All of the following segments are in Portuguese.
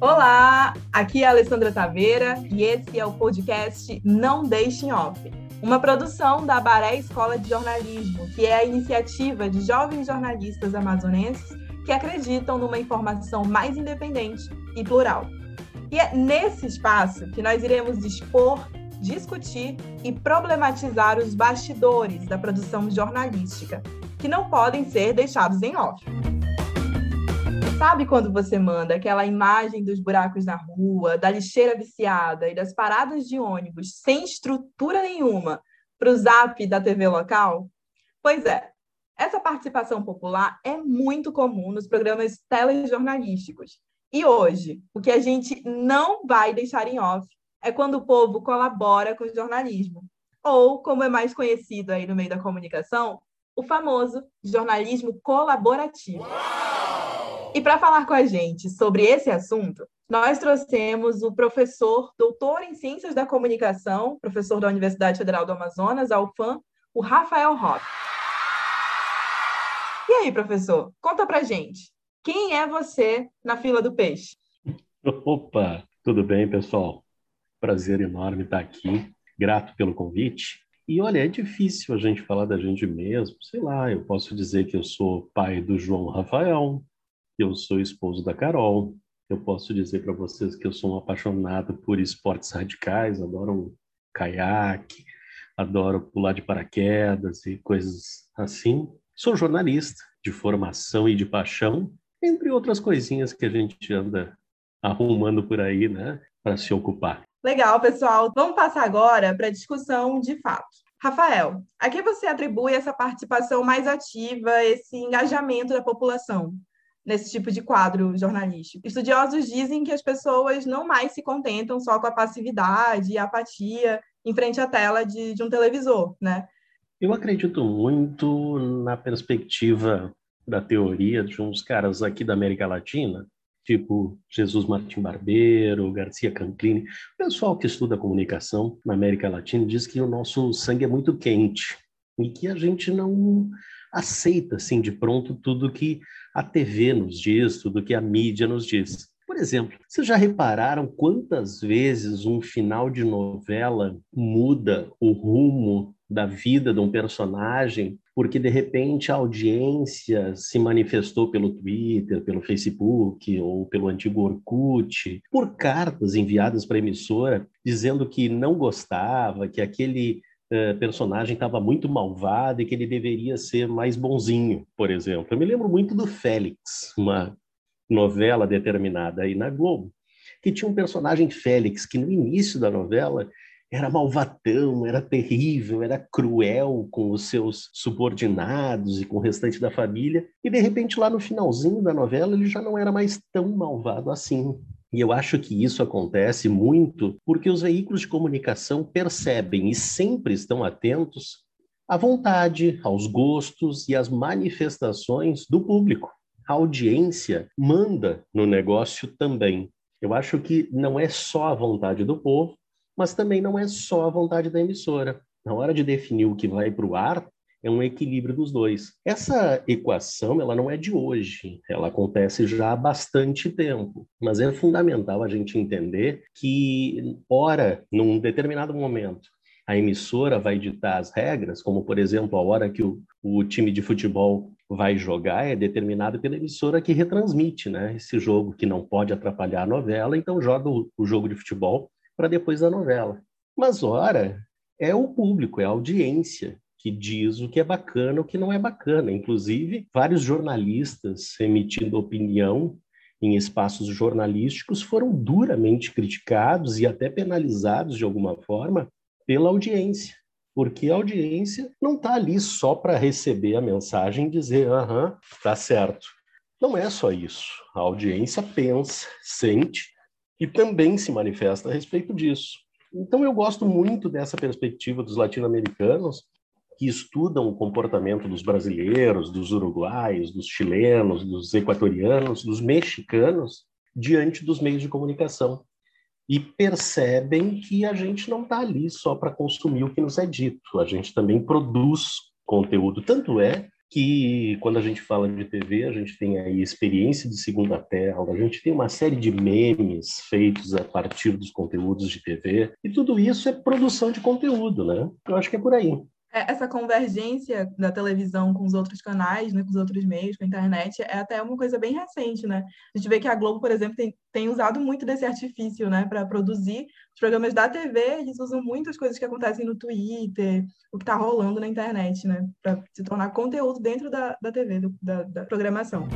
Olá, aqui é a Alessandra Taveira e esse é o podcast Não Deixem Off, uma produção da Baré Escola de Jornalismo, que é a iniciativa de jovens jornalistas amazonenses que acreditam numa informação mais independente e plural. E é nesse espaço que nós iremos dispor, discutir e problematizar os bastidores da produção jornalística, que não podem ser deixados em off. Sabe quando você manda aquela imagem dos buracos na rua, da lixeira viciada e das paradas de ônibus sem estrutura nenhuma para o zap da TV local? Pois é, essa participação popular é muito comum nos programas telejornalísticos. E hoje, o que a gente não vai deixar em off é quando o povo colabora com o jornalismo, ou, como é mais conhecido aí no meio da comunicação, o famoso jornalismo colaborativo. E para falar com a gente sobre esse assunto, nós trouxemos o professor, doutor em Ciências da Comunicação, professor da Universidade Federal do Amazonas, a UFAM, o Rafael Rock. E aí, professor, conta pra gente, quem é você na fila do peixe? Opa, tudo bem, pessoal? Prazer enorme estar aqui, grato pelo convite. E olha, é difícil a gente falar da gente mesmo, sei lá, eu posso dizer que eu sou pai do João Rafael, eu sou esposo da Carol. Eu posso dizer para vocês que eu sou um apaixonado por esportes radicais, adoro caiaque, adoro pular de paraquedas e coisas assim. Sou jornalista de formação e de paixão, entre outras coisinhas que a gente anda arrumando por aí, né, para se ocupar. Legal, pessoal. Vamos passar agora para a discussão de fato. Rafael, a que você atribui essa participação mais ativa, esse engajamento da população? Nesse tipo de quadro jornalístico. Estudiosos dizem que as pessoas não mais se contentam só com a passividade e a apatia em frente à tela de, de um televisor, né? Eu acredito muito na perspectiva da teoria de uns caras aqui da América Latina, tipo Jesus Martim Barbeiro, Garcia Canclini. O pessoal que estuda comunicação na América Latina diz que o nosso sangue é muito quente e que a gente não aceita assim de pronto tudo que a TV nos diz, tudo que a mídia nos diz. Por exemplo, vocês já repararam quantas vezes um final de novela muda o rumo da vida de um personagem porque de repente a audiência se manifestou pelo Twitter, pelo Facebook ou pelo antigo Orkut, por cartas enviadas para a emissora dizendo que não gostava, que aquele uh, personagem estava muito malvado e que ele deveria ser mais bonzinho, por exemplo. Eu me lembro muito do Félix, uma novela determinada aí na Globo, que tinha um personagem Félix que no início da novela era malvatão, era terrível, era cruel com os seus subordinados e com o restante da família, e de repente lá no finalzinho da novela ele já não era mais tão malvado assim. E eu acho que isso acontece muito porque os veículos de comunicação percebem e sempre estão atentos à vontade, aos gostos e às manifestações do público. A audiência manda no negócio também. Eu acho que não é só a vontade do povo, mas também não é só a vontade da emissora. Na hora de definir o que vai para o ar, é um equilíbrio dos dois. Essa equação, ela não é de hoje, ela acontece já há bastante tempo, mas é fundamental a gente entender que, ora, num determinado momento, a emissora vai ditar as regras, como, por exemplo, a hora que o, o time de futebol vai jogar é determinado pela emissora que retransmite né, esse jogo, que não pode atrapalhar a novela, então joga o, o jogo de futebol para depois da novela. Mas, ora, é o público, é a audiência que diz o que é bacana, o que não é bacana. Inclusive, vários jornalistas emitindo opinião em espaços jornalísticos foram duramente criticados e até penalizados de alguma forma pela audiência, porque a audiência não está ali só para receber a mensagem e dizer, aham, tá certo. Não é só isso. A audiência pensa, sente e também se manifesta a respeito disso. Então, eu gosto muito dessa perspectiva dos latino-americanos, que estudam o comportamento dos brasileiros, dos uruguaios, dos chilenos, dos equatorianos, dos mexicanos diante dos meios de comunicação e percebem que a gente não está ali só para consumir o que nos é dito, a gente também produz conteúdo. Tanto é que quando a gente fala de TV, a gente tem aí experiência de segunda tela, a gente tem uma série de memes feitos a partir dos conteúdos de TV, e tudo isso é produção de conteúdo, né? Eu acho que é por aí. É, essa convergência da televisão com os outros canais, né, com os outros meios, com a internet, é até uma coisa bem recente, né? A gente vê que a Globo, por exemplo, tem, tem usado muito desse artifício, né, para produzir os programas da TV, eles usam muitas coisas que acontecem no Twitter, o que está rolando na internet, né, para se tornar conteúdo dentro da, da TV, do, da, da programação.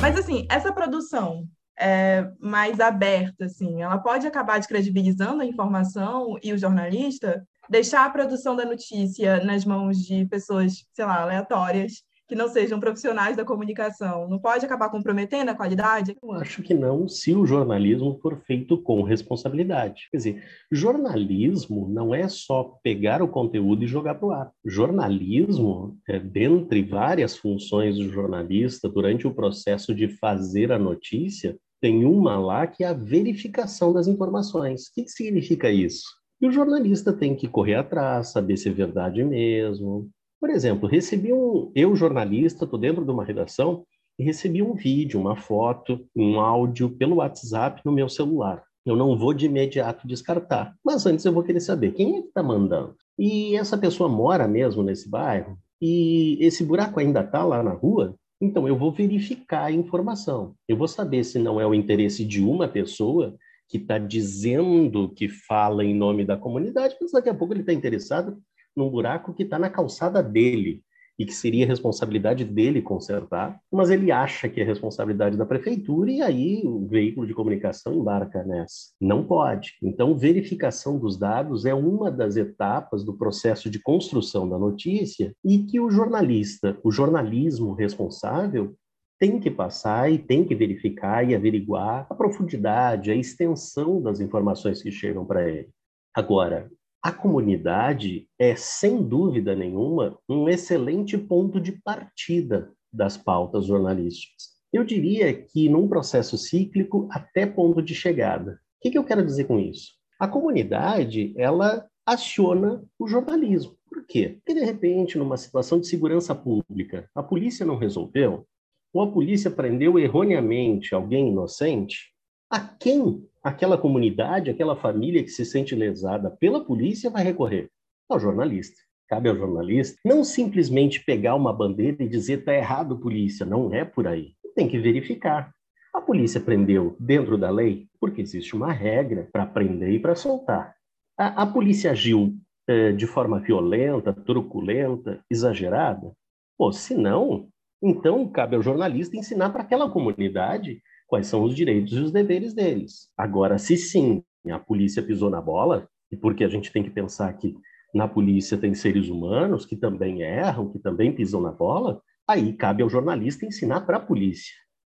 Mas, assim, essa produção é, mais aberta, assim, ela pode acabar descredibilizando a informação e o jornalista, deixar a produção da notícia nas mãos de pessoas, sei lá, aleatórias, que não sejam profissionais da comunicação, não pode acabar comprometendo a qualidade? Eu acho que não, se o jornalismo for feito com responsabilidade. Quer dizer, jornalismo não é só pegar o conteúdo e jogar para o ar. Jornalismo, é, dentre várias funções do jornalista, durante o processo de fazer a notícia, tem uma lá que é a verificação das informações. O que, que significa isso? E o jornalista tem que correr atrás, saber se é verdade mesmo. Por exemplo, recebi um. Eu, jornalista, estou dentro de uma redação e recebi um vídeo, uma foto, um áudio pelo WhatsApp no meu celular. Eu não vou de imediato descartar, mas antes eu vou querer saber quem é que está mandando. E essa pessoa mora mesmo nesse bairro? E esse buraco ainda está lá na rua? Então eu vou verificar a informação. Eu vou saber se não é o interesse de uma pessoa que está dizendo que fala em nome da comunidade, mas daqui a pouco ele está interessado num buraco que está na calçada dele e que seria responsabilidade dele consertar, mas ele acha que é responsabilidade da prefeitura e aí o veículo de comunicação embarca nessa. Não pode. Então, verificação dos dados é uma das etapas do processo de construção da notícia e que o jornalista, o jornalismo responsável, tem que passar e tem que verificar e averiguar a profundidade, a extensão das informações que chegam para ele. Agora, a comunidade é, sem dúvida nenhuma, um excelente ponto de partida das pautas jornalísticas. Eu diria que num processo cíclico até ponto de chegada. O que, que eu quero dizer com isso? A comunidade, ela aciona o jornalismo. Por quê? Porque, de repente, numa situação de segurança pública, a polícia não resolveu, ou a polícia prendeu erroneamente alguém inocente, a quem aquela comunidade, aquela família que se sente lesada pela polícia vai recorrer? Ao jornalista. Cabe ao jornalista não simplesmente pegar uma bandeira e dizer está errado, polícia. Não é por aí. Tem que verificar. A polícia prendeu dentro da lei porque existe uma regra para prender e para soltar. A, a, polícia agiu eh, de forma violenta, truculenta, exagerada? Pô, se não, então, cabe ao jornalista ensinar para aquela comunidade quais são os direitos e os deveres deles. Agora, se sim, a polícia pisou na bola, e porque a gente tem que pensar que na polícia tem seres humanos que também erram, que também pisam na bola, aí cabe ao jornalista ensinar para a polícia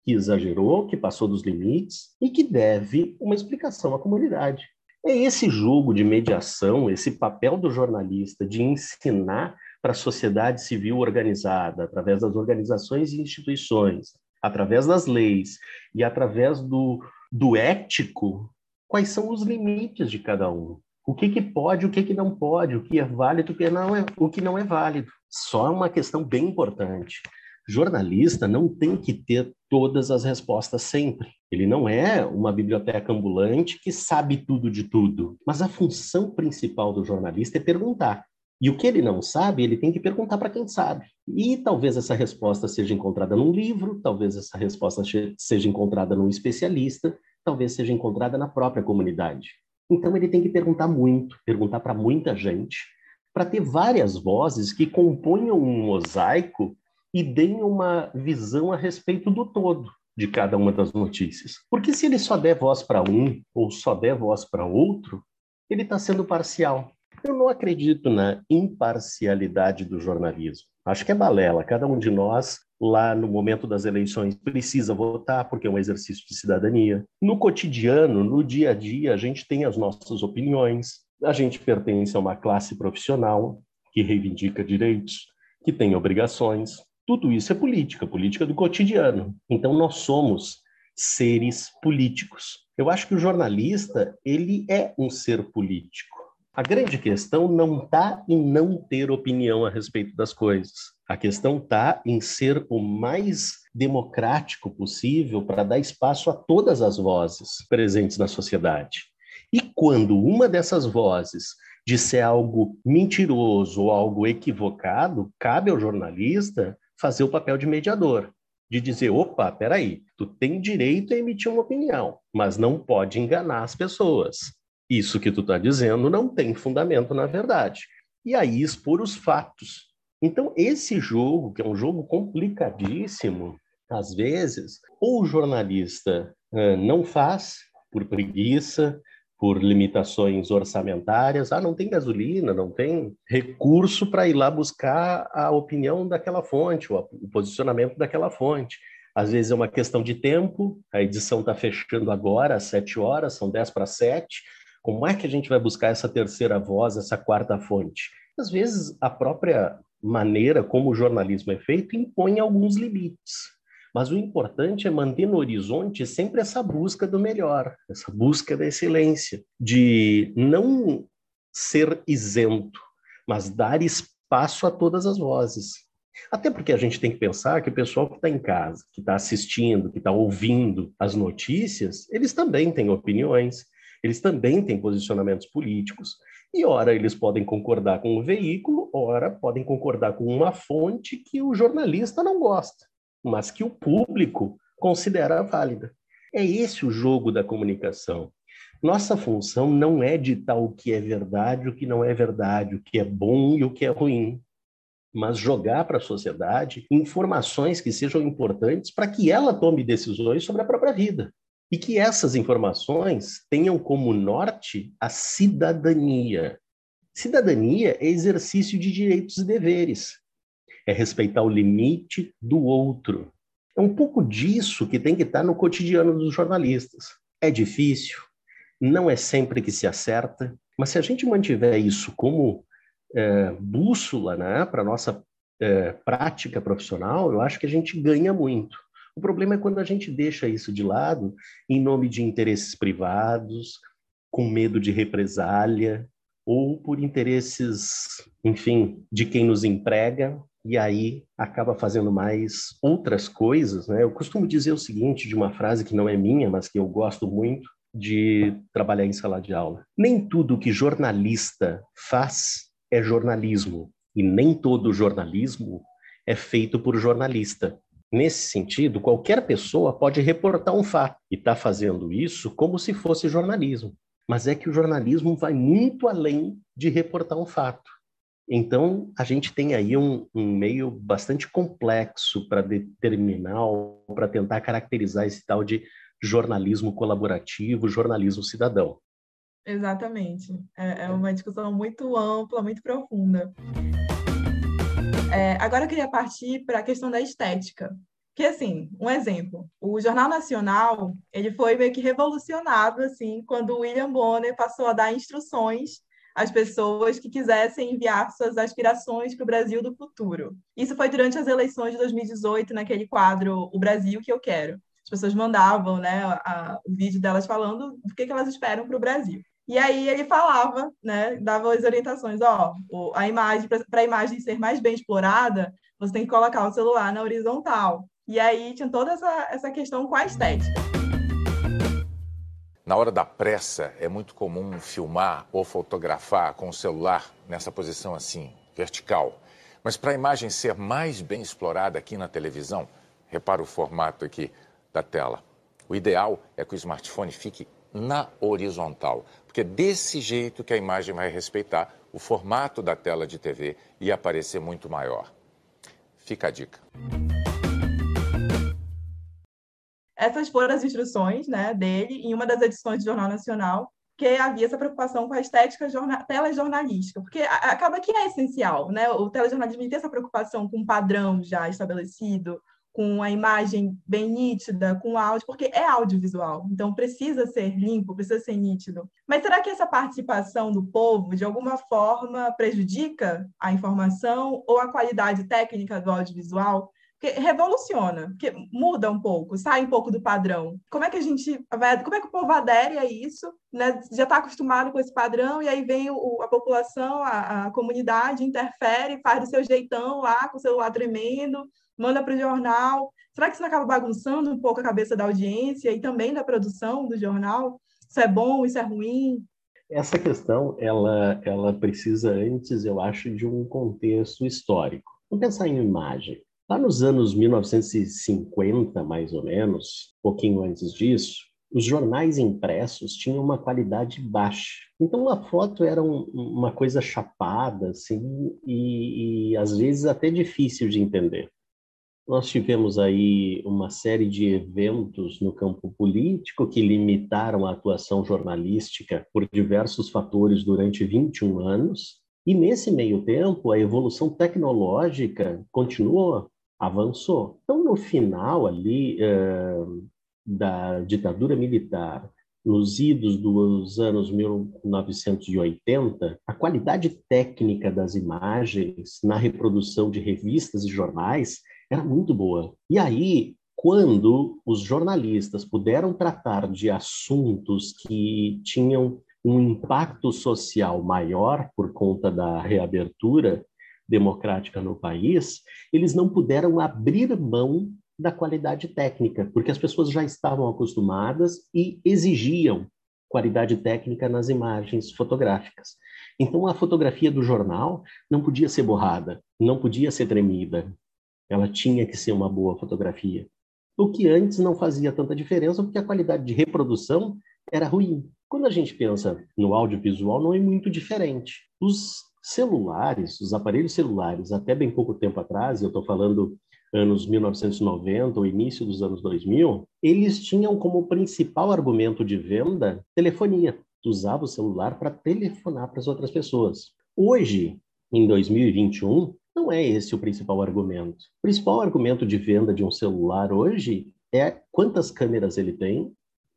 que exagerou, que passou dos limites e que deve uma explicação à comunidade. É esse jogo de mediação, esse papel do jornalista de ensinar para a sociedade civil organizada, através das organizações e instituições, através das leis e através do, do ético, quais são os limites de cada um. O que, que pode, o que, que não pode, o que é válido, o que não é, o que não é válido. Só uma questão bem importante. Jornalista não tem que ter todas as respostas sempre. Ele não é uma biblioteca ambulante que sabe tudo de tudo. Mas a função principal do jornalista é perguntar. E o que ele não sabe, ele tem que perguntar para quem sabe. E talvez essa resposta seja encontrada num livro, talvez essa resposta seja encontrada num especialista, talvez seja encontrada na própria comunidade. Então ele tem que perguntar muito, perguntar para muita gente, para ter várias vozes que componham um mosaico e deem uma visão a respeito do todo de cada uma das notícias. Porque se ele só der voz para um ou só der voz para outro, ele está sendo parcial. Eu não acredito na imparcialidade do jornalismo. Acho que é balela. Cada um de nós, lá no momento das eleições, precisa votar, porque é um exercício de cidadania. No cotidiano, no dia a dia, a gente tem as nossas opiniões, a gente pertence a uma classe profissional que reivindica direitos, que tem obrigações. Tudo isso é política, política do cotidiano. Então, nós somos seres políticos. Eu acho que o jornalista, ele é um ser político A grande questão não está em não ter opinião a respeito das coisas. A questão está em ser o mais democrático possível para dar espaço a todas as vozes presentes na sociedade. E quando uma dessas vozes disser algo mentiroso ou algo equivocado, cabe ao jornalista fazer o papel de mediador, de dizer, opa, peraí, tu tem direito a emitir uma opinião, mas não pode enganar as pessoas. Isso que tu está dizendo não tem fundamento na verdade. E aí expor os fatos. Então, esse jogo, que é um jogo complicadíssimo, às vezes, ou o jornalista uh, não faz por preguiça, por limitações orçamentárias. Ah, não tem gasolina, não tem recurso para ir lá buscar a opinião daquela fonte, o posicionamento daquela fonte. Às vezes é uma questão de tempo, a edição está fechando agora, às sete horas, são dez para sete. Como é que a gente vai buscar essa terceira voz, essa quarta fonte? Às vezes, a própria maneira como o jornalismo é feito impõe alguns limites. Mas o importante é manter no horizonte sempre essa busca do melhor, essa busca da excelência, de não ser isento, mas dar espaço a todas as vozes. Até porque a gente tem que pensar que o pessoal que está em casa, que está assistindo, que está ouvindo as notícias, eles também têm opiniões, eles também têm posicionamentos políticos. E ora eles podem concordar com o veículo, ora podem concordar com uma fonte que o jornalista não gosta mas que o público considera válida. É esse o jogo da comunicação. Nossa função não é ditar o que é verdade, o que não é verdade, o que é bom e o que é ruim, mas jogar para a sociedade informações que sejam importantes para que ela tome decisões sobre a própria vida. E que essas informações tenham como norte a cidadania. Cidadania é exercício de direitos e deveres é respeitar o limite do outro. É um pouco disso que tem que estar no cotidiano dos jornalistas. É difícil, não é sempre que se acerta, mas se a gente mantiver isso como é, bússola né, para a nossa é, prática profissional, eu acho que a gente ganha muito. O problema é quando a gente deixa isso de lado em nome de interesses privados, com medo de represália, ou por interesses, enfim, de quem nos emprega, e aí acaba fazendo mais outras coisas, né? Eu costumo dizer o seguinte de uma frase que não é minha, mas que eu gosto muito de trabalhar em sala de aula. Nem tudo que jornalista faz é jornalismo, e nem todo jornalismo é feito por jornalista. Nesse sentido, qualquer pessoa pode reportar um fato e está fazendo isso como se fosse jornalismo. Mas é que o jornalismo vai muito além de reportar um fato. Então, a gente tem aí um, um meio bastante complexo para determinar, para tentar caracterizar esse tal de jornalismo colaborativo, jornalismo cidadão. Exatamente. É, é uma discussão muito ampla, muito profunda. É, agora eu queria partir para a questão da estética. Que, assim, um exemplo, o Jornal Nacional, ele foi meio que revolucionado, assim, quando o William Bonner passou a dar instruções as pessoas que quisessem enviar suas aspirações para o Brasil do futuro. Isso foi durante as eleições de 2018, naquele quadro O Brasil que eu quero. As pessoas mandavam né, a, o vídeo delas falando do que, que elas esperam para o Brasil. E aí ele falava, né, dava as orientações, ó, a imagem para a imagem ser mais bem explorada, você tem que colocar o celular na horizontal. E aí tinha toda essa, essa questão com a estética. Na hora da pressa, é muito comum filmar ou fotografar com o celular nessa posição assim, vertical. Mas para a imagem ser mais bem explorada aqui na televisão, repara o formato aqui da tela. O ideal é que o smartphone fique na horizontal, porque é desse jeito que a imagem vai respeitar o formato da tela de TV e aparecer muito maior. Fica a dica. Essas foram as instruções né, dele em uma das edições do Jornal Nacional, que havia essa preocupação com a estética telejornalística, porque acaba que é essencial, né? O telejornalismo tem essa preocupação com um padrão já estabelecido, com a imagem bem nítida, com o áudio, porque é audiovisual, então precisa ser limpo, precisa ser nítido. Mas será que essa participação do povo, de alguma forma, prejudica a informação ou a qualidade técnica do audiovisual? Porque revoluciona, porque muda um pouco, sai um pouco do padrão. Como é que a gente vai, como é que o povo adere a isso? Né? Já está acostumado com esse padrão e aí vem o, a população, a, a comunidade interfere, faz do seu jeitão lá com o celular tremendo, manda para o jornal. Será que isso não acaba bagunçando um pouco a cabeça da audiência e também da produção do jornal? Isso é bom, isso é ruim? Essa questão, ela, ela precisa antes, eu acho, de um contexto histórico. Vamos pensar em imagem. Lá nos anos 1950, mais ou menos, um pouquinho antes disso, os jornais impressos tinham uma qualidade baixa. Então a foto era um, uma coisa chapada, assim, e, e às vezes até difícil de entender. Nós tivemos aí uma série de eventos no campo político que limitaram a atuação jornalística por diversos fatores durante 21 anos. E nesse meio tempo, a evolução tecnológica continuou, avançou. Então, no final ali uh, da ditadura militar, nos idos dos anos 1980, a qualidade técnica das imagens na reprodução de revistas e jornais era muito boa. E aí, quando os jornalistas puderam tratar de assuntos que tinham um impacto social maior por conta da reabertura democrática no país, eles não puderam abrir mão da qualidade técnica, porque as pessoas já estavam acostumadas e exigiam qualidade técnica nas imagens fotográficas. Então a fotografia do jornal não podia ser borrada, não podia ser tremida, ela tinha que ser uma boa fotografia. O que antes não fazia tanta diferença porque a qualidade de reprodução era ruim. Quando a gente pensa no audiovisual, não é muito diferente. Os celulares, os aparelhos celulares, até bem pouco tempo atrás, eu estou falando anos 1990, o início dos anos 2000, eles tinham como principal argumento de venda telefonia. Tu usava o celular para telefonar para as outras pessoas. Hoje, em 2021, não é esse o principal argumento. O principal argumento de venda de um celular hoje é quantas câmeras ele tem,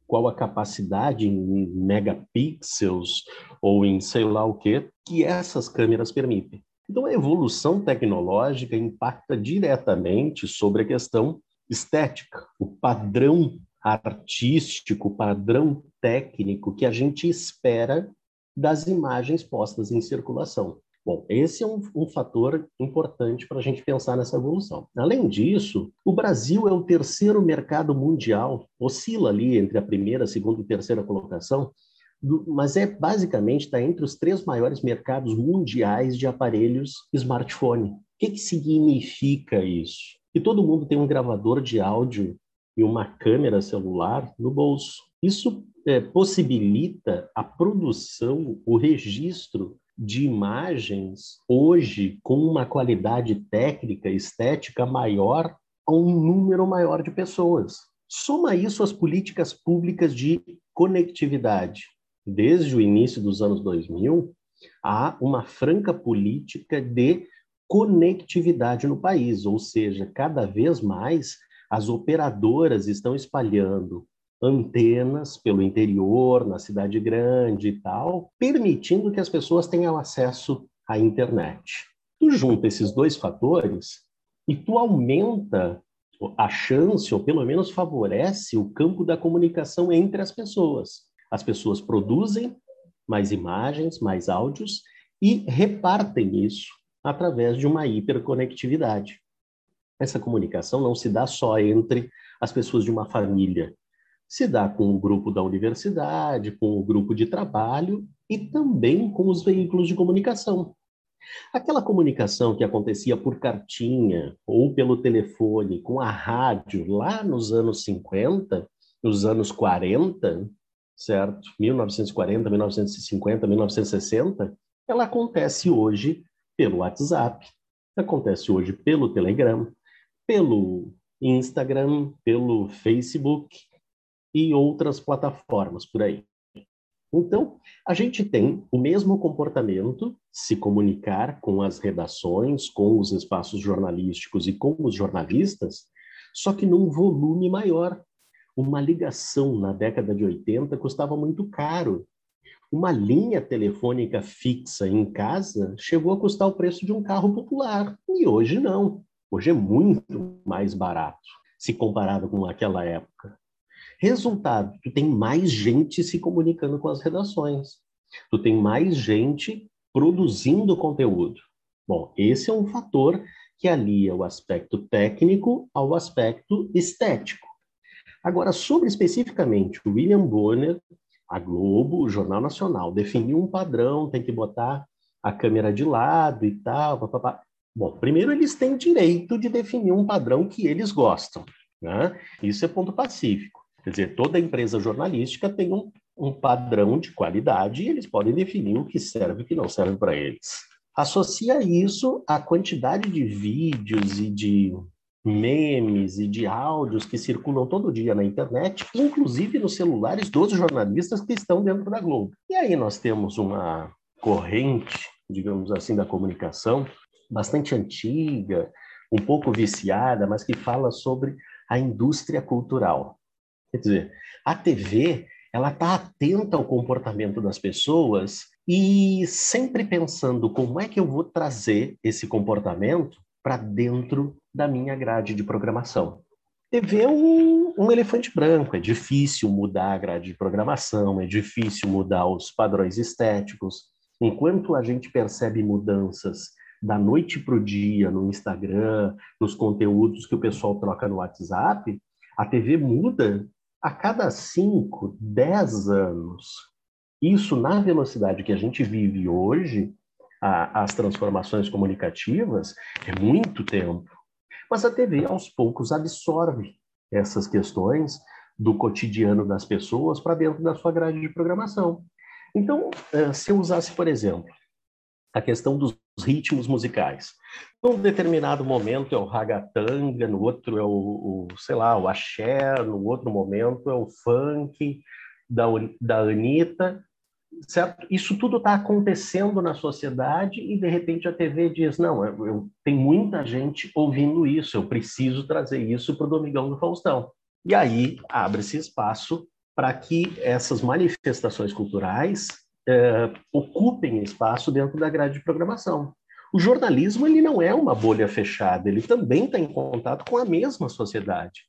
qual a capacidade em megapixels ou em sei lá o que que essas câmeras permitem. Então a evolução tecnológica impacta diretamente sobre a questão estética, o padrão artístico, o padrão técnico que a gente espera das imagens postas em circulação. Bom, esse é um, um fator importante para a gente pensar nessa evolução. Além disso, o Brasil é o terceiro mercado mundial, oscila ali entre a primeira, segunda e terceira colocação, mas é basicamente está entre os três maiores mercados mundiais de aparelhos smartphone. O que, que significa isso? Que todo mundo tem um gravador de áudio e uma câmera celular no bolso. Isso é, possibilita a produção, o registro de imagens hoje com uma qualidade técnica, estética maior a um número maior de pessoas. Soma isso às políticas públicas de conectividade. Desde o início dos anos 2000, há uma franca política de conectividade no país, ou seja, cada vez mais as operadoras estão espalhando antenas pelo interior, na cidade grande e tal, permitindo que as pessoas tenham acesso à internet. Tu junta esses dois fatores e tu aumenta a chance, ou pelo menos favorece o campo da comunicação entre as pessoas. As pessoas produzem mais imagens, mais áudios e repartem isso através de uma hiperconectividade. Essa comunicação não se dá só entre as pessoas de uma família, se dá com o grupo da universidade, com o grupo de trabalho e também com os veículos de comunicação. Aquela comunicação que acontecia por cartinha ou pelo telefone com a rádio lá nos anos 50, nos anos 40, certo? 1940, 1950, 1960, ela acontece hoje pelo WhatsApp, acontece hoje pelo Telegram, pelo Instagram, pelo Facebook, e outras plataformas por aí. Então, a gente tem o mesmo comportamento, se comunicar com as redações, com os espaços jornalísticos e com os jornalistas, só que num volume maior. Uma ligação na década de 80 custava muito caro. Uma linha telefônica fixa em casa chegou a custar o preço de um carro popular, e hoje não. Hoje é muito mais barato se comparado com aquela época. Resultado, tu tem mais gente se comunicando com as redações. Tu tem mais gente produzindo conteúdo. Bom, esse é um fator que alia o aspecto técnico ao aspecto estético. Agora, sobre especificamente o William Bonner, a Globo, o Jornal Nacional, definiu um padrão, tem que botar a câmera de lado e tal. Papapá. Bom, primeiro eles têm direito de definir um padrão que eles gostam. Né? Isso é ponto pacífico. Quer dizer, toda empresa jornalística tem um, um padrão de qualidade e eles podem definir o que serve e o que não serve para eles. Associa isso à quantidade de vídeos e de memes e de áudios que circulam todo dia na internet, inclusive nos celulares dos jornalistas que estão dentro da Globo. E aí nós temos uma corrente, digamos assim, da comunicação bastante antiga, um pouco viciada, mas que fala sobre a indústria cultural. Quer dizer, a TV ela está atenta ao comportamento das pessoas e sempre pensando como é que eu vou trazer esse comportamento para dentro da minha grade de programação. TV é um, um, elefante branco, é difícil mudar a grade de programação, é difícil mudar os padrões estéticos. Enquanto a gente percebe mudanças da noite para o dia no Instagram, nos conteúdos que o pessoal troca no WhatsApp, a TV muda a cada 5, 10 anos. Isso, na velocidade que a gente vive hoje, a, as transformações comunicativas, é muito tempo. Mas a TV, aos poucos, absorve essas questões do cotidiano das pessoas para dentro da sua grade de programação. Então, eh, se eu usasse, por exemplo, a questão dos ritmos musicais. Num determinado momento é o ragatanga, no outro é o, o, sei lá, o axé, no outro momento é o funk da, da Anitta, certo? Isso tudo está acontecendo na sociedade e de repente a TV diz não, eu, eu tem muita gente ouvindo isso, eu preciso trazer isso para o Domingão do Faustão. E aí abre-se espaço para que essas manifestações culturais eh, ocupem espaço dentro da grade de programação. O jornalismo ele não é uma bolha fechada, ele também está em contato com a mesma sociedade.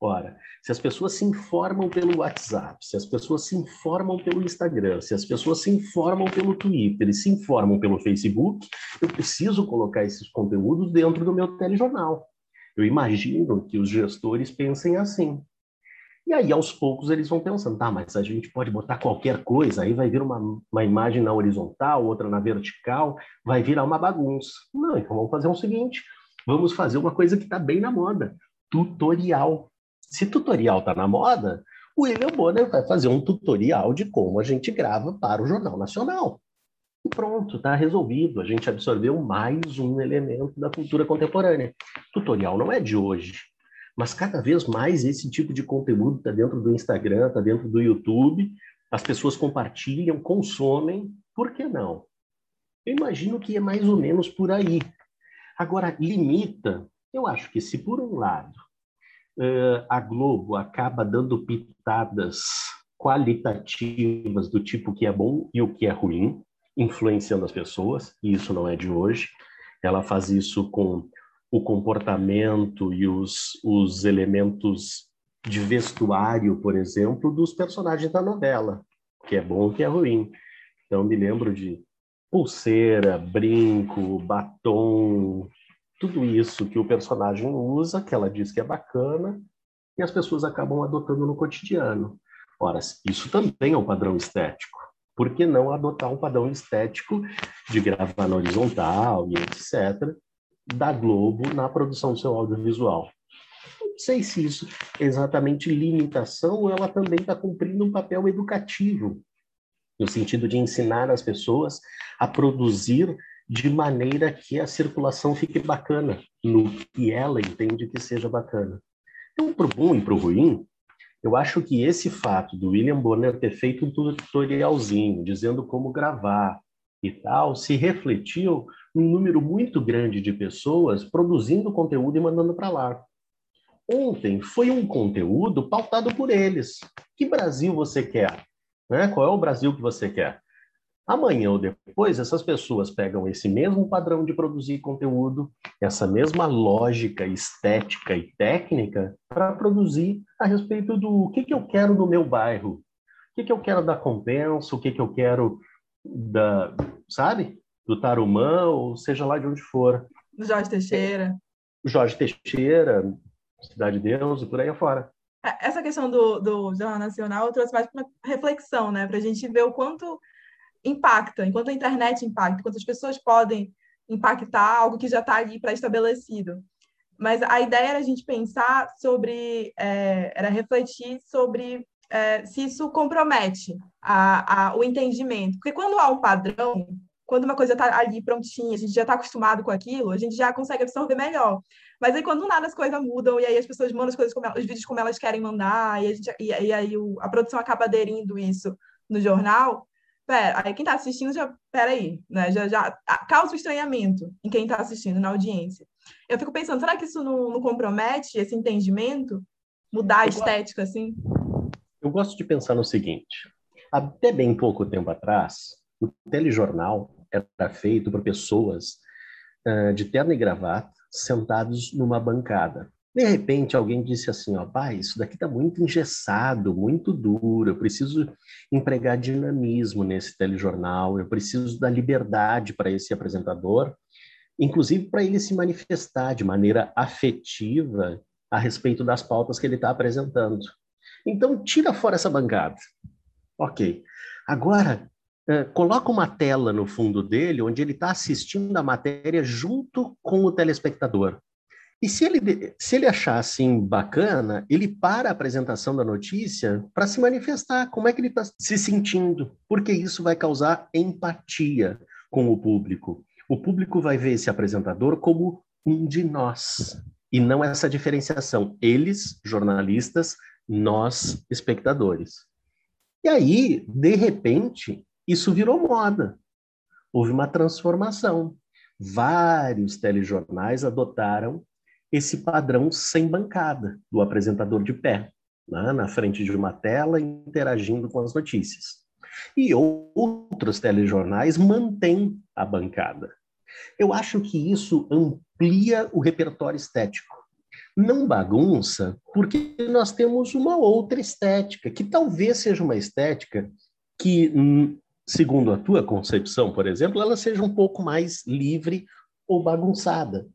Ora, se as pessoas se informam pelo WhatsApp, se as pessoas se informam pelo Instagram, se as pessoas se informam pelo Twitter e se informam pelo Facebook, eu preciso colocar esses conteúdos dentro do meu telejornal. Eu imagino que os gestores pensem assim. E aí, aos poucos, eles vão pensando, tá, mas a gente pode botar qualquer coisa, aí vai vir uma, uma imagem na horizontal, outra na vertical, vai virar uma bagunça. Não, então vamos fazer o seguinte, vamos fazer uma coisa que está bem na moda, tutorial. Se tutorial está na moda, o William Bonner vai fazer um tutorial de como a gente grava para o Jornal Nacional. E pronto, está resolvido. A gente absorveu mais um elemento da cultura contemporânea. Tutorial não é de hoje, mas cada vez mais esse tipo de conteúdo está dentro do Instagram, está dentro do YouTube. As pessoas compartilham, consomem. Por que não? Eu imagino que é mais ou menos por aí. Agora, limita. Eu acho que se por um lado uh, a Globo acaba dando pitadas qualitativas do tipo que é bom e o que é ruim, influenciando as pessoas, e isso não é de hoje. Ela faz isso com o comportamento e os, os elementos de vestuário, por exemplo, dos personagens da novela, que é bom que é ruim. Então, me lembro de pulseira, brinco, batom, tudo isso que o personagem usa, que ela diz que é bacana, e as pessoas acabam adotando no cotidiano. Ora, isso também é um padrão estético. Por que não adotar um padrão estético de gravar na horizontal e etc., da Globo na produção do seu audiovisual? Não sei se isso é exatamente limitação ela também está cumprindo um papel educativo, no sentido de ensinar as pessoas a produzir de maneira que a circulação fique bacana, no que ela entende que seja bacana. Então, para o bom e para o ruim, eu acho que esse fato do William Bonner ter feito um tutorialzinho, dizendo como gravar e tal, se refletiu num número muito grande de pessoas produzindo conteúdo e mandando para lá. Ontem foi um conteúdo pautado por eles. Que Brasil você quer? Né? Qual é o Brasil que você quer? Amanhã ou depois, essas pessoas pegam esse mesmo padrão de produzir conteúdo, essa mesma lógica estética e técnica, para produzir a respeito do o que, que eu quero no meu bairro, o que, que eu quero da Compensa, o que, que eu quero da, sabe, do Tarumã, ou seja lá de onde for. Do Jorge Teixeira. Jorge Teixeira, Cidade de Deus e por aí afora. É, essa questão do, do Jornal Nacional eu trouxe mais para uma reflexão, né? Para a gente ver o quanto impacta, enquanto a internet impacta, enquanto as pessoas podem impactar algo que já está ali pré-estabelecido. Mas a ideia era a gente pensar sobre, é, era refletir sobre é, se isso compromete a, a, o entendimento. Porque quando há um padrão, quando uma coisa está ali prontinha, a gente já está acostumado com aquilo, a gente já consegue absorver melhor. Mas aí quando nada as coisas mudam e aí as pessoas mandam as coisas como elas, os vídeos como elas querem mandar e, a gente, e, e aí o, a produção acaba aderindo isso no jornal, pera, aí quem está assistindo já, pera aí, né? Já, já causa um estranhamento em quem está assistindo, na audiência. Eu fico pensando, será que isso não, não compromete esse entendimento? Mudar a estética, assim? Eu gosto de pensar no seguinte, até bem pouco tempo atrás, o telejornal era feito por pessoas uh, de terno e gravata, sentados numa bancada. De repente, alguém disse assim: ó, pai, isso daqui está muito engessado, muito duro. Eu preciso empregar dinamismo nesse telejornal. Eu preciso dar liberdade para esse apresentador, inclusive para ele se manifestar de maneira afetiva a respeito das pautas que ele está apresentando. Então, tira fora essa bancada. Ok. Agora, é, coloca uma tela no fundo dele, onde ele está assistindo a matéria junto com o telespectador. E se ele, se ele achar assim bacana, ele para a apresentação da notícia para se manifestar como é que ele está se sentindo, porque isso vai causar empatia com o público. O público vai ver esse apresentador como um de nós, e não essa diferenciação. Eles, jornalistas, nós, espectadores. E aí, de repente, isso virou moda. Houve uma transformação. Vários telejornais adotaram esse padrão sem bancada, do apresentador de pé, né, na frente de uma tela, interagindo com as notícias. E outros telejornais mantêm a bancada. Eu acho que isso amplia o repertório estético. Não bagunça, porque nós temos uma outra estética, que talvez seja uma estética que, hum, segundo a tua concepção, por exemplo, ela seja um pouco mais livre ou bagunçada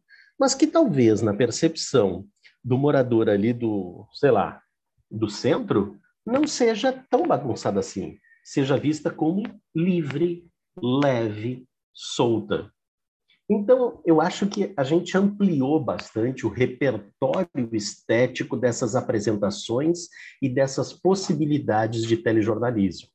mas que talvez na percepção do morador ali do, sei lá, do centro, não seja tão bagunçada assim, seja vista como livre, leve, solta. Então, eu acho que a gente ampliou bastante o repertório estético dessas apresentações e dessas possibilidades de telejornalismo.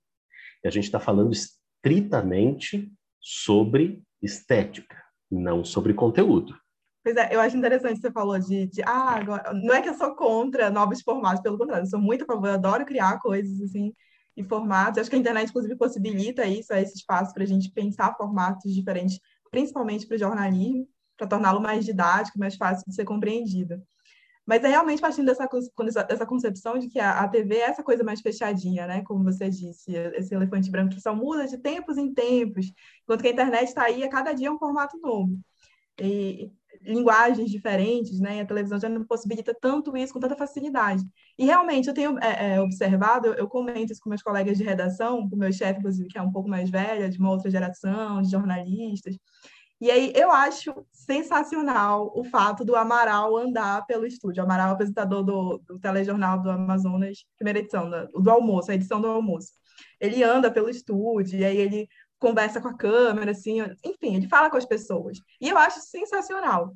E a gente está falando estritamente sobre estética, não sobre conteúdo. Pois é, eu acho interessante você falou de, de ah, agora, não é que eu sou contra novos formatos, pelo contrário, eu sou muito a favor, eu adoro criar coisas assim em formatos. Acho que a internet, inclusive, possibilita isso, é esse espaço para a gente pensar formatos diferentes, principalmente para o jornalismo, para torná-lo mais didático, mais fácil de ser compreendido. Mas é realmente partindo dessa, dessa concepção de que a, a TV é essa coisa mais fechadinha, né? Como você disse, esse elefante branco que só muda de tempos em tempos, enquanto que a internet está aí, a cada dia é um formato novo. E, linguagens diferentes, né? E a televisão já não possibilita tanto isso com tanta facilidade. E realmente eu tenho é, é, observado, eu comento isso com meus colegas de redação, com meu chefe, inclusive, que é um pouco mais velha, de uma outra geração, de jornalistas. E aí eu acho sensacional o fato do Amaral andar pelo estúdio. O Amaral, apresentador do, do telejornal do Amazonas, primeira edição, do, do almoço, a edição do almoço. Ele anda pelo estúdio, e aí ele conversa com a câmera, assim, enfim, ele fala com as pessoas. E eu acho sensacional.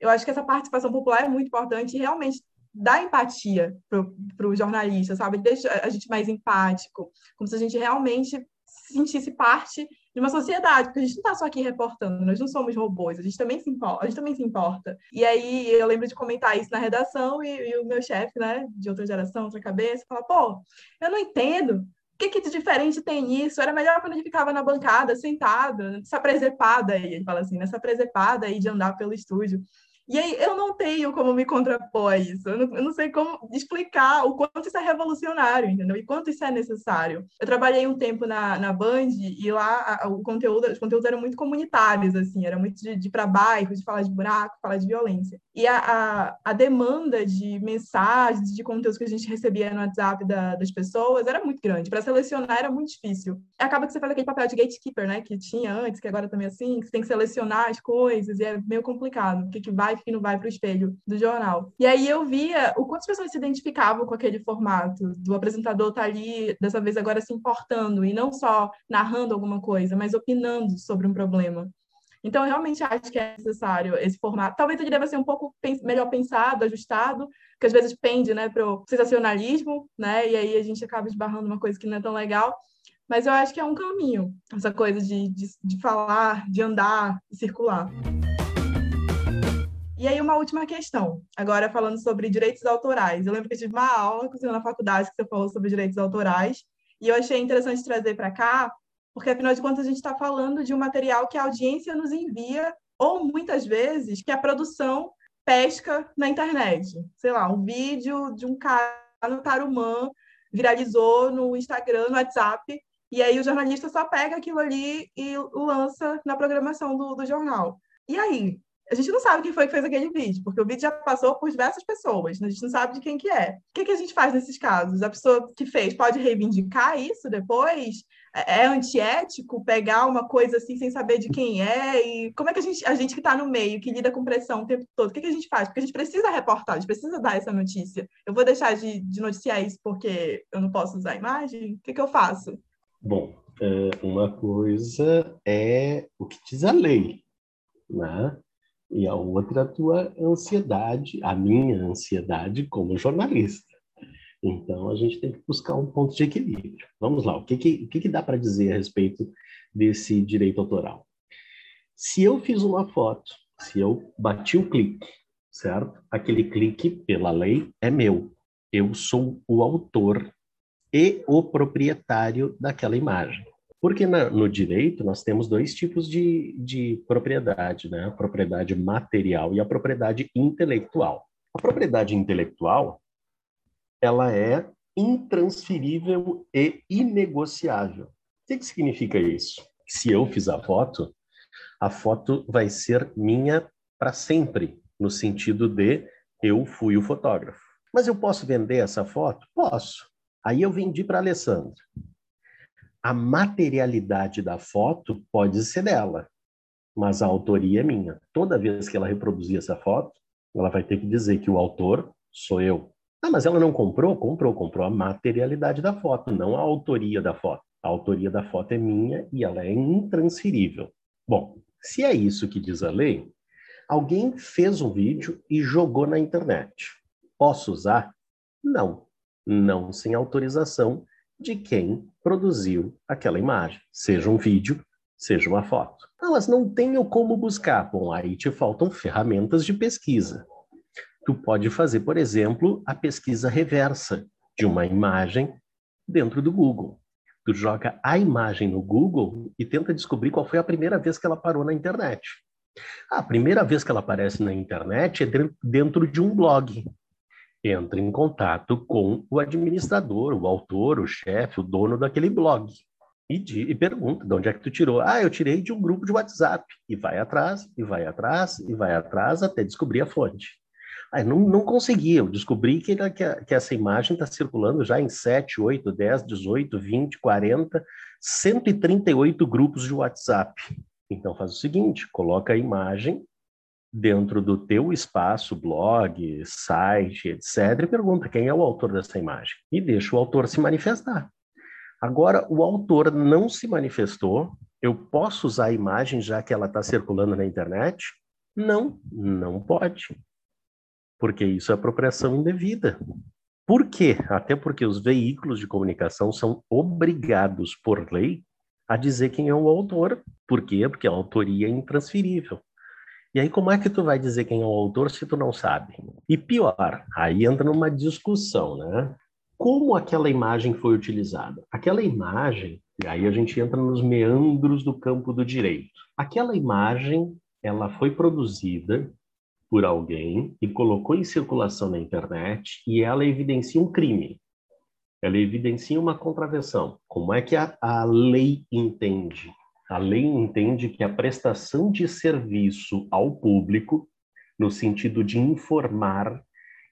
Eu acho que essa participação popular é muito importante e realmente dá empatia para o jornalista, sabe? Deixa a gente mais empático, como se a gente realmente sentisse parte de uma sociedade, porque a gente não está só aqui reportando, nós não somos robôs, a gente também se importa, a gente também se importa. E aí eu lembro de comentar isso na redação e, e o meu chefe, né, de outra geração, outra cabeça, fala, pô, eu não entendo que, que de diferente tem nisso? Era melhor quando ele ficava na bancada, sentado, nessa presepada aí, ele fala assim, nessa presepada aí de andar pelo estúdio. E aí eu não tenho como me contrapor a isso. Eu não, eu não, sei como explicar o quanto isso é revolucionário, entendeu? E quanto isso é necessário. Eu trabalhei um tempo na, na Band e lá a, o conteúdo, os conteúdos eram muito comunitários, assim, era muito de, de para bairro, de falar de buraco, falar de violência. E a, a, a, demanda de mensagens, de conteúdos que a gente recebia no WhatsApp da, das pessoas era muito grande. Para selecionar era muito difícil. Acaba que você faz aquele papel de gatekeeper, né? Que tinha antes, que agora também é assim, que você tem que selecionar as coisas e é meio complicado. O que, que vai, o que não vai para o espelho do jornal. E aí eu via o quanto as pessoas se identificavam com aquele formato, do apresentador estar tá ali, dessa vez agora se importando, e não só narrando alguma coisa, mas opinando sobre um problema. Então, eu realmente acho que é necessário esse formato. Talvez ele deva ser um pouco melhor pensado, ajustado, porque às vezes pende né, para o sensacionalismo, né? E aí a gente acaba esbarrando uma coisa que não é tão legal. Mas eu acho que é um caminho, essa coisa de, de, de falar, de andar, de circular. E aí, uma última questão, agora falando sobre direitos autorais. Eu lembro que eu tive uma aula com você na faculdade que você falou sobre direitos autorais, e eu achei interessante trazer para cá, porque afinal de contas a gente está falando de um material que a audiência nos envia, ou muitas vezes que a produção pesca na internet. Sei lá, um vídeo de um cara no Tarumã viralizou no Instagram, no WhatsApp, e aí o jornalista só pega aquilo ali e lança na programação do, do jornal. E aí? A gente não sabe quem foi que fez aquele vídeo, porque o vídeo já passou por diversas pessoas, a gente não sabe de quem que é. O que, que a gente faz nesses casos? A pessoa que fez pode reivindicar isso depois? É, é antiético pegar uma coisa assim sem saber de quem é? E como é que a gente, a gente que está no meio, que lida com pressão o tempo todo, o que, que a gente faz? Porque a gente precisa reportar, a gente precisa dar essa notícia. Eu vou deixar de, de noticiar isso porque eu não posso usar a imagem? O que, que eu faço? Bom, é, uma coisa é o que diz a lei, né? E a outra a tua ansiedade, a minha ansiedade como jornalista. Então a gente tem que buscar um ponto de equilíbrio. Vamos lá, o que, que, o que, que dá para dizer a respeito desse direito autoral? Se eu fiz uma foto, se eu bati o clique, certo? Aquele clique, pela lei, é meu. Eu sou o autor e o proprietário daquela imagem. Porque na, no direito nós temos dois tipos de, de propriedade, né? A propriedade material e a propriedade intelectual. A propriedade intelectual, ela é intransferível e inegociável. O que, que significa isso? Se eu fiz a foto, a foto vai ser minha para sempre, no sentido de eu fui o fotógrafo. Mas eu posso vender essa foto? Posso. Aí eu vendi para a Alessandra a materialidade da foto pode ser dela, mas a autoria é minha. Toda vez que ela reproduzir essa foto, ela vai ter que dizer que o autor sou eu. Ah, mas ela não comprou? Comprou, comprou a materialidade da foto, não a autoria da foto. A autoria da foto é minha e ela é intransferível. Bom, se é isso que diz a lei, alguém fez um vídeo e jogou na internet. Posso usar? Não. Não sem autorização de quem produziu aquela imagem, seja um vídeo, seja uma foto. Ah, mas não tenho como buscar. Bom, aí te faltam ferramentas de pesquisa. Tu pode fazer, por exemplo, a pesquisa reversa de uma imagem dentro do Google. Tu joga a imagem no Google e tenta descobrir qual foi a primeira vez que ela parou na internet. A primeira vez que ela aparece na internet é dentro de um blog entra em contato com o administrador, o autor, o chefe, o dono daquele blog. E, de, e, pergunta de onde é que tu tirou. Ah, eu tirei de um grupo de WhatsApp. E vai atrás, e vai atrás, e vai atrás até descobrir a fonte. Aí não, não consegui, eu descobri que, que, que essa imagem está circulando já em 7, 8, 10, 18, 20, 40, 138 grupos de WhatsApp. Então faz o seguinte, coloca a imagem dentro do teu espaço, blog, site, etc., e pergunta quem é o autor dessa imagem. E deixa o autor se manifestar. Agora, o autor não se manifestou, eu posso usar a imagem já que ela está circulando na internet? Não, não pode. Porque isso é apropriação indevida. Por quê? Até porque os veículos de comunicação são obrigados, por lei, a dizer quem é o autor. Por quê? Porque a autoria é intransferível. E aí, como é que tu vai dizer quem é o autor se tu não sabe? E pior, aí entra numa discussão, né? Como aquela imagem foi utilizada? Aquela imagem, e aí a gente entra nos meandros do campo do direito. Aquela imagem, ela foi produzida por alguém e colocou em circulação na internet e ela evidencia um crime. Ela evidencia uma contravenção. Como é que a, a lei entende? A lei entende que a prestação de serviço ao público, no sentido de informar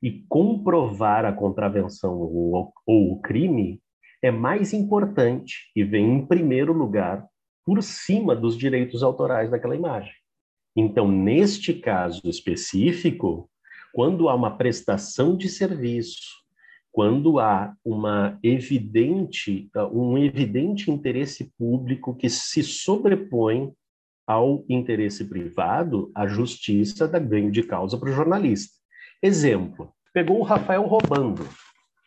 e comprovar a contravenção ou, ou o crime, é mais importante e vem em primeiro lugar por cima dos direitos autorais daquela imagem. Então, neste caso específico, quando há uma prestação de serviço, quando há uma evidente, um evidente interesse público que se sobrepõe ao interesse privado, a justiça dá ganho de causa para o jornalista. Exemplo: pegou o Rafael roubando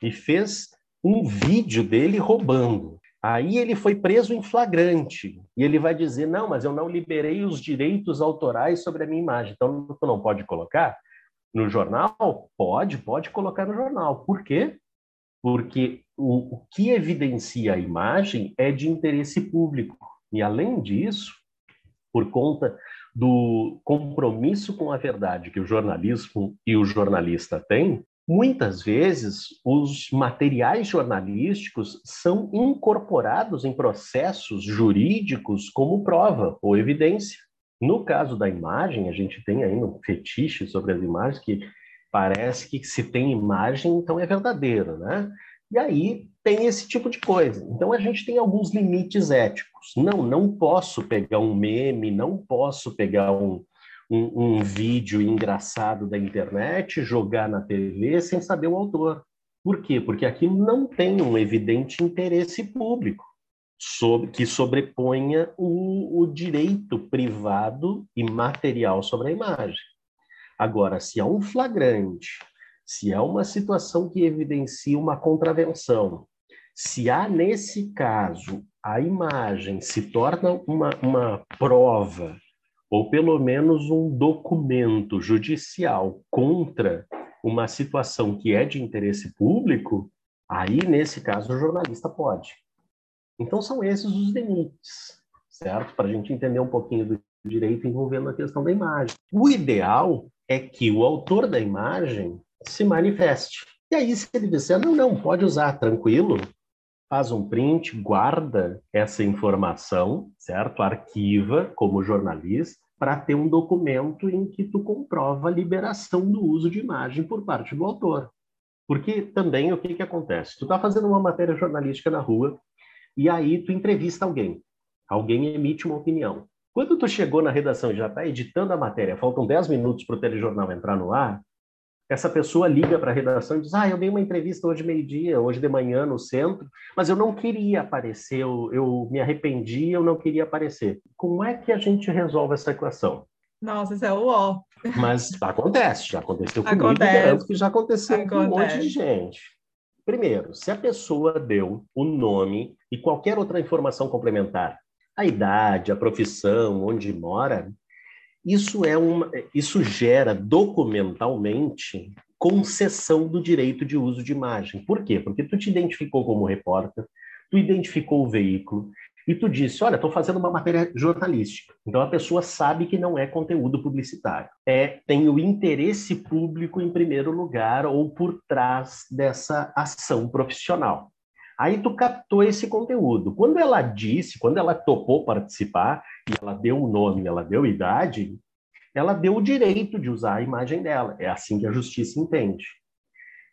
e fez um vídeo dele roubando. Aí ele foi preso em flagrante e ele vai dizer: não, mas eu não liberei os direitos autorais sobre a minha imagem, então tu não pode colocar no jornal? Pode, pode colocar no jornal. Por quê? Porque o, o que evidencia a imagem é de interesse público. E além disso, por conta do compromisso com a verdade que o jornalismo e o jornalista têm, Muitas vezes, os materiais jornalísticos são incorporados em processos jurídicos como prova ou evidência. No caso da imagem, a gente tem ainda um fetiche sobre as imagens que parece que se tem imagem, então é verdadeiro, né? E aí tem esse tipo de coisa. Então a gente tem alguns limites éticos. Não, não posso pegar um meme, não posso pegar um, um, um vídeo engraçado da internet, jogar na TV sem saber o autor. Por quê? Porque aqui não tem um evidente interesse público sobre, que sobreponha o, o direito privado e material sobre a imagem. Agora, se há um flagrante, se há uma situação que evidencia uma contravenção, se há, nesse caso, a imagem se torna uma, uma prova ou pelo menos um documento judicial contra uma situação que é de interesse público, aí, nesse caso, o jornalista pode. Então, são esses os limites, certo? Para a gente entender um pouquinho do direito envolvendo a questão da imagem. O ideal é que o autor da imagem se manifeste. E aí, se ele disser, não, não, pode usar, tranquilo, faz um print, guarda essa informação, certo? Arquiva como jornalista para ter um documento em que tu comprova a liberação do uso de imagem por parte do autor. Porque também o que que acontece? Tu está fazendo uma matéria jornalística na rua e aí tu entrevista alguém. Alguém emite uma opinião. Quando tu chegou na redação e já está editando a matéria, faltam 10 minutos para o telejornal entrar no ar, essa pessoa liga para a redação e diz: Ah, eu dei uma entrevista hoje meio-dia, hoje de manhã no centro, mas eu não queria aparecer, eu, eu me arrependi, eu não queria aparecer. Como é que a gente resolve essa equação? Nossa, isso é o ó. Mas acontece, já aconteceu comigo, acontece. que já aconteceu acontece. com um monte de gente. Primeiro, se a pessoa deu o nome e qualquer outra informação complementar, a idade, a profissão, onde mora, isso, é uma, isso gera documentalmente concessão do direito de uso de imagem. Por quê? Porque tu te identificou como repórter, tu identificou o veículo e tu disse, olha, estou fazendo uma matéria jornalística. Então a pessoa sabe que não é conteúdo publicitário. É tem o interesse público em primeiro lugar ou por trás dessa ação profissional. Aí tu captou esse conteúdo. Quando ela disse, quando ela topou participar, e ela deu o nome, ela deu idade, ela deu o direito de usar a imagem dela. É assim que a justiça entende.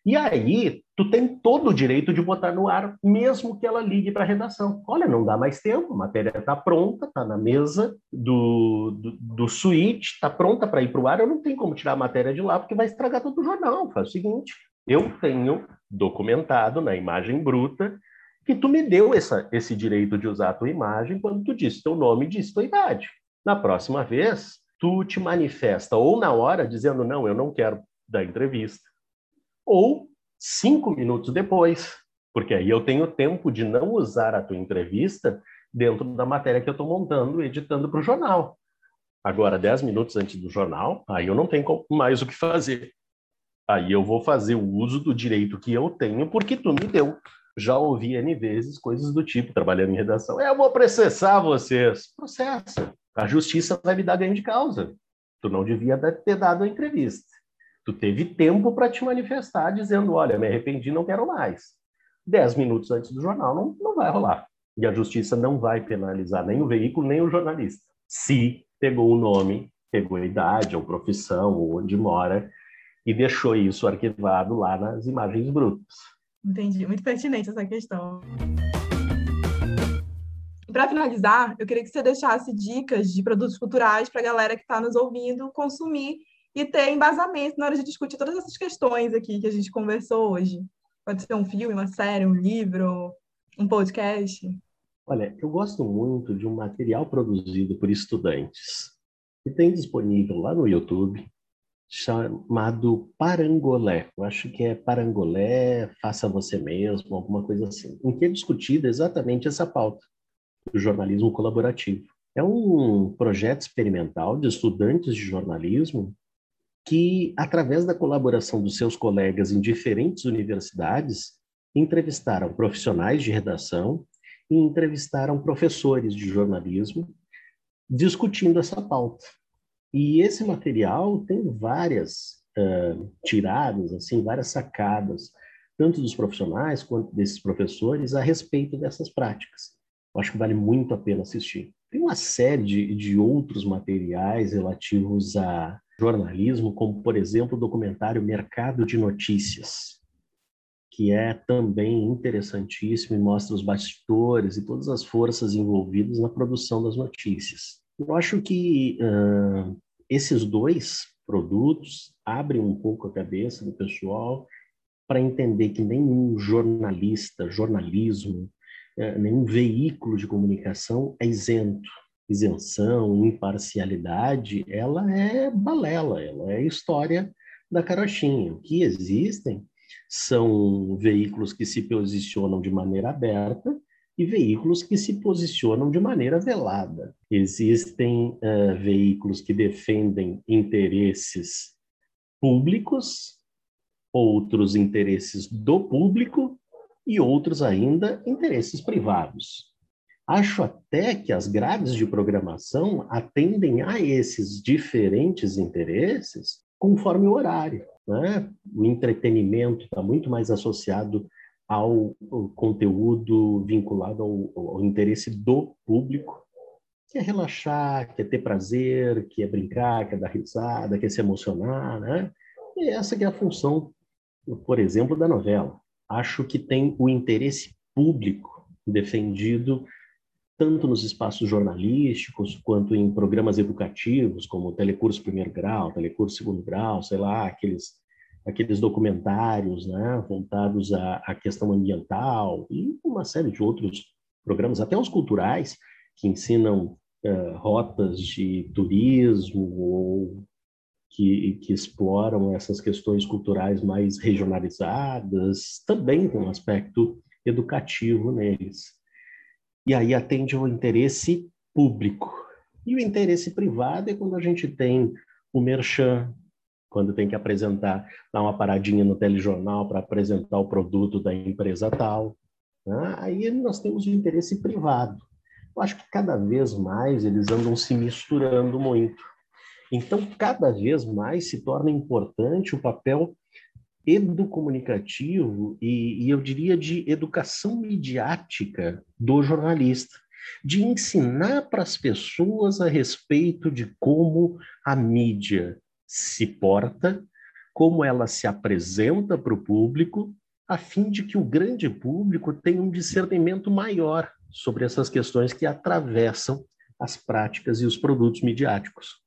E aí, tu tem todo o direito de botar no ar, mesmo que ela ligue para a redação. Olha, não dá mais tempo, a matéria está pronta, está na mesa do, do, do suíte, está pronta para ir para o ar, eu não tenho como tirar a matéria de lá, porque vai estragar todo o jornal. Faz o seguinte, eu tenho documentado na imagem bruta que tu me deu essa, esse direito de usar a tua imagem quando tu disse teu nome e disse tua idade. Na próxima vez, tu te manifesta ou na hora dizendo não, eu não quero dar entrevista, ou cinco minutos depois, porque aí eu tenho tempo de não usar a tua entrevista dentro da matéria que eu estou montando, editando para o jornal. Agora, dez minutos antes do jornal, aí eu não tenho mais o que fazer. Aí eu vou fazer o uso do direito que eu tenho porque tu me deu. Já ouvi N vezes coisas do tipo, trabalhando em redação. Eu vou processar vocês. Processa. A justiça vai me dar ganho de causa. Tu não devia ter dado a entrevista. Tu teve tempo para te manifestar dizendo, olha, me arrependi, não quero mais. Dez minutos antes do jornal não, não vai rolar. E a justiça não vai penalizar nem o veículo, nem o jornalista. Se pegou o nome, pegou a idade, ou profissão, ou onde mora, e deixou isso arquivado lá nas imagens brutas. Entendi, muito pertinente essa questão. Para finalizar, eu queria que você deixasse dicas de produtos culturais para a galera que está nos ouvindo consumir e ter embasamento na hora de discutir todas essas questões aqui que a gente conversou hoje. Pode ser um filme, uma série, um livro, um podcast. Olha, eu gosto muito de um material produzido por estudantes que tem disponível lá no YouTube chamado Parangolé. Eu acho que é Parangolé, faça você mesmo, alguma coisa assim, em que é discutida exatamente essa pauta do jornalismo colaborativo. É um projeto experimental de estudantes de jornalismo que, através da colaboração dos seus colegas em diferentes universidades, entrevistaram profissionais de redação e entrevistaram professores de jornalismo discutindo essa pauta. E esse material tem várias uh, tiradas, assim, várias sacadas, tanto dos profissionais quanto desses professores, a respeito dessas práticas. Eu acho que vale muito a pena assistir. Tem uma série de, de outros materiais relativos a jornalismo, como, por exemplo, o documentário Mercado de Notícias, que é também interessantíssimo e mostra os bastidores e todas as forças envolvidas na produção das notícias. Eu acho que uh, esses dois produtos abrem um pouco a cabeça do pessoal para entender que nenhum jornalista, jornalismo, uh, nenhum veículo de comunicação é isento. Isenção, imparcialidade, ela é balela, ela é história da carochinha. O que existem são veículos que se posicionam de maneira aberta e veículos que se posicionam de maneira velada. Existem uh, veículos que defendem interesses públicos, outros interesses do público e outros ainda interesses privados. Acho até que as grades de programação atendem a esses diferentes interesses conforme o horário. Né? O entretenimento está muito mais associado ao, conteúdo vinculado ao, ao, interesse do público, que é relaxar, que é ter prazer, que é brincar, que é dar risada, que é se emocionar, né? E essa que é a função, por exemplo, da novela. Acho que tem o interesse público defendido tanto nos espaços jornalísticos quanto em programas educativos, como telecurso primeiro grau, telecurso segundo grau, sei lá, aqueles aqueles documentários né, voltados à, à questão ambiental e uma série de outros programas, até os culturais, que ensinam uh, rotas de turismo ou que, que, exploram essas questões culturais mais regionalizadas, também com um aspecto educativo neles. E aí atende ao interesse público. E o interesse privado é quando a gente tem o merchan, quando tem que apresentar, dar uma paradinha no telejornal para apresentar o produto da empresa tal. Né? Aí nós temos o interesse privado. Eu acho que cada vez mais eles andam se misturando muito. Então, cada vez mais se torna importante o papel educomunicativo e, e eu diria de educação midiática do jornalista, de ensinar para as pessoas a respeito de como a mídia se porta, como ela se apresenta para o público, a fim de que o grande público tenha um discernimento maior sobre essas questões que atravessam as práticas e os produtos midiáticos.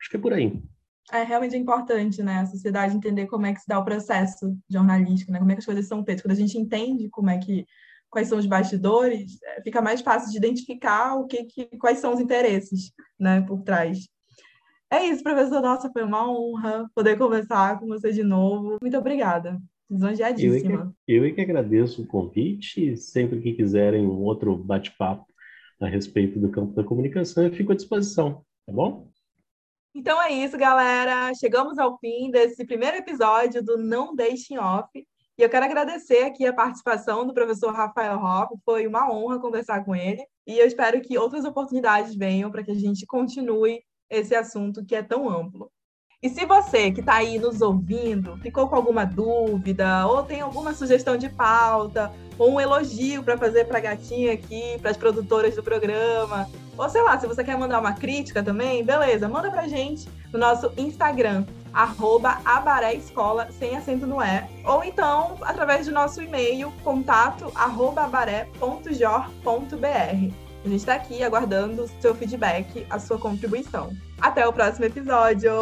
Acho que é por aí. É realmente importante, né, a sociedade entender como é que se dá o processo jornalístico, né, como é que as coisas são feitas. Quando a gente entende como é que quais são os bastidores, é, fica mais fácil de identificar o que, que quais são os interesses, né, por trás. É isso, professor. Nossa, foi uma honra poder conversar com você de novo. Muito obrigada. Lisonjeadíssima. Eu, é que, eu é que agradeço o convite. Sempre que quiserem um outro bate-papo a respeito do campo da comunicação, eu fico à disposição, tá bom? Então é isso, galera. Chegamos ao fim desse primeiro episódio do Não Deixem Off. E eu quero agradecer aqui a participação do professor Rafael Hoff. Foi uma honra conversar com ele. E eu espero que outras oportunidades venham para que a gente continue esse assunto que é tão amplo. E se você que está aí nos ouvindo ficou com alguma dúvida, ou tem alguma sugestão de pauta, ou um elogio para fazer para a gatinha aqui, para as produtoras do programa, ou sei lá, se você quer mandar uma crítica também, beleza, manda para gente no nosso Instagram, arroba abaréescola, sem acento no E, ou então através do nosso e-mail, contato arroba abaré.jor.br. A gente está aqui aguardando o seu feedback, a sua contribuição. Até o próximo episódio!